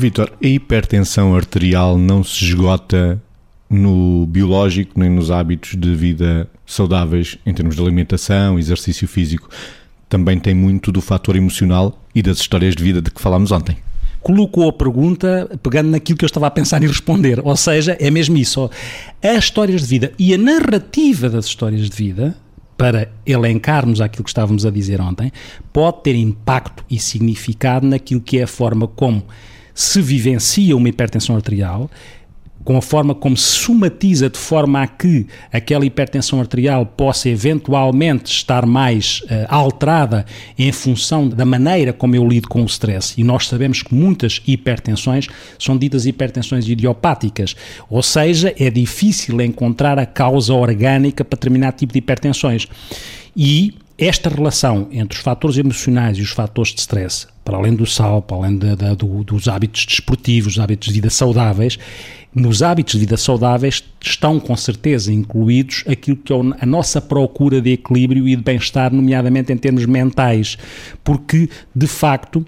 Vitor, a hipertensão arterial não se esgota no biológico nem nos hábitos de vida saudáveis em termos de alimentação, exercício físico. Também tem muito do fator emocional e das histórias de vida de que falámos ontem. Colocou a pergunta pegando naquilo que eu estava a pensar em responder, ou seja, é mesmo isso. As histórias de vida e a narrativa das histórias de vida para elencarmos aquilo que estávamos a dizer ontem, pode ter impacto e significado naquilo que é a forma como se vivencia uma hipertensão arterial, com a forma como se somatiza de forma a que aquela hipertensão arterial possa eventualmente estar mais uh, alterada em função da maneira como eu lido com o stress. E nós sabemos que muitas hipertensões são ditas hipertensões idiopáticas, ou seja, é difícil encontrar a causa orgânica para determinado tipo de hipertensões. E esta relação entre os fatores emocionais e os fatores de stress, para além do sal, para além de, de, do, dos hábitos desportivos, hábitos de vida saudáveis, nos hábitos de vida saudáveis estão com certeza incluídos aquilo que é a nossa procura de equilíbrio e de bem-estar, nomeadamente em termos mentais, porque de facto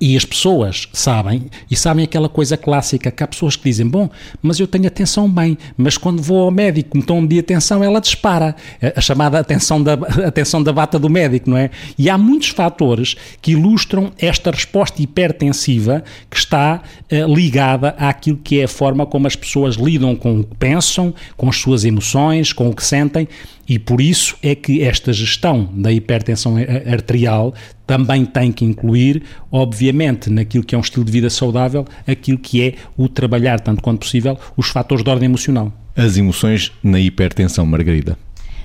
e as pessoas sabem, e sabem aquela coisa clássica, que há pessoas que dizem, bom, mas eu tenho atenção bem, mas quando vou ao médico, me tomo de atenção, ela dispara. A chamada atenção da, atenção da bata do médico, não é? E há muitos fatores que ilustram esta resposta hipertensiva que está uh, ligada àquilo que é a forma como as pessoas lidam com o que pensam, com as suas emoções, com o que sentem, e por isso é que esta gestão da hipertensão arterial também tem que incluir, obviamente, naquilo que é um estilo de vida saudável, aquilo que é o trabalhar, tanto quanto possível, os fatores de ordem emocional. As emoções na hipertensão, Margarida.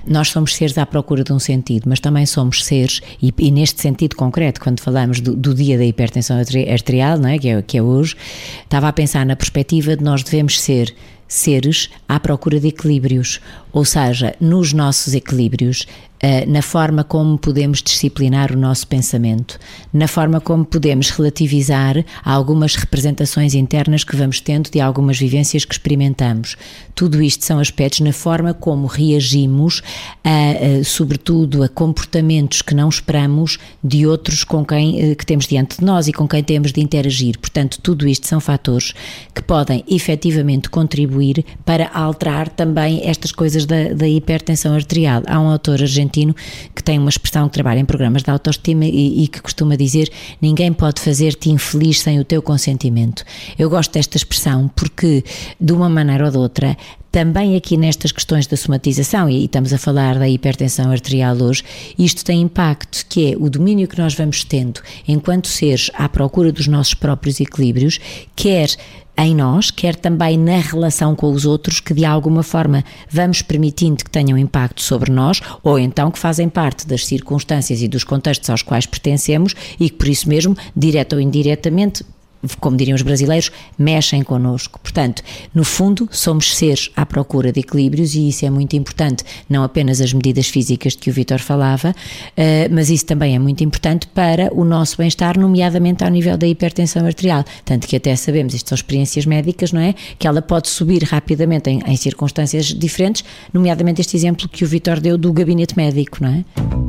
Nós somos seres à procura de um sentido, mas também somos seres, e, e neste sentido concreto, quando falamos do, do, dia da hipertensão arterial, não é? Que, é, que é hoje, estava a pensar na perspectiva de nós devemos ser seres à procura de equilíbrios, ou seja, nos nossos equilíbrios, eh, na forma como podemos disciplinar o nosso pensamento, na forma como podemos relativizar algumas representações internas que vamos tendo de algumas vivências que experimentamos. Tudo isto são aspectos na forma como reagimos, a, a, sobretudo a comportamentos que não esperamos de outros com quem eh, que temos diante de nós e com quem temos de interagir. Portanto, tudo isto são fatores que podem efetivamente contribuir para alterar também estas coisas da, da hipertensão arterial. Há um autor argentino que tem uma expressão que trabalha em programas de autoestima e, e que costuma dizer: ninguém pode fazer-te infeliz sem o teu consentimento. Eu gosto desta expressão porque, de uma maneira ou de outra, também aqui nestas questões da somatização, e estamos a falar da hipertensão arterial hoje, isto tem impacto, que é o domínio que nós vamos tendo enquanto seres à procura dos nossos próprios equilíbrios, quer em nós, quer também na relação com os outros, que de alguma forma vamos permitindo que tenham impacto sobre nós, ou então que fazem parte das circunstâncias e dos contextos aos quais pertencemos e que por isso mesmo, direto ou indiretamente, como diriam os brasileiros, mexem connosco. Portanto, no fundo, somos seres à procura de equilíbrios e isso é muito importante, não apenas as medidas físicas de que o Vitor falava, eh, mas isso também é muito importante para o nosso bem-estar, nomeadamente ao nível da hipertensão arterial. Tanto que até sabemos, isto são experiências médicas, não é? Que ela pode subir rapidamente em, em circunstâncias diferentes, nomeadamente este exemplo que o Vitor deu do gabinete médico, não é?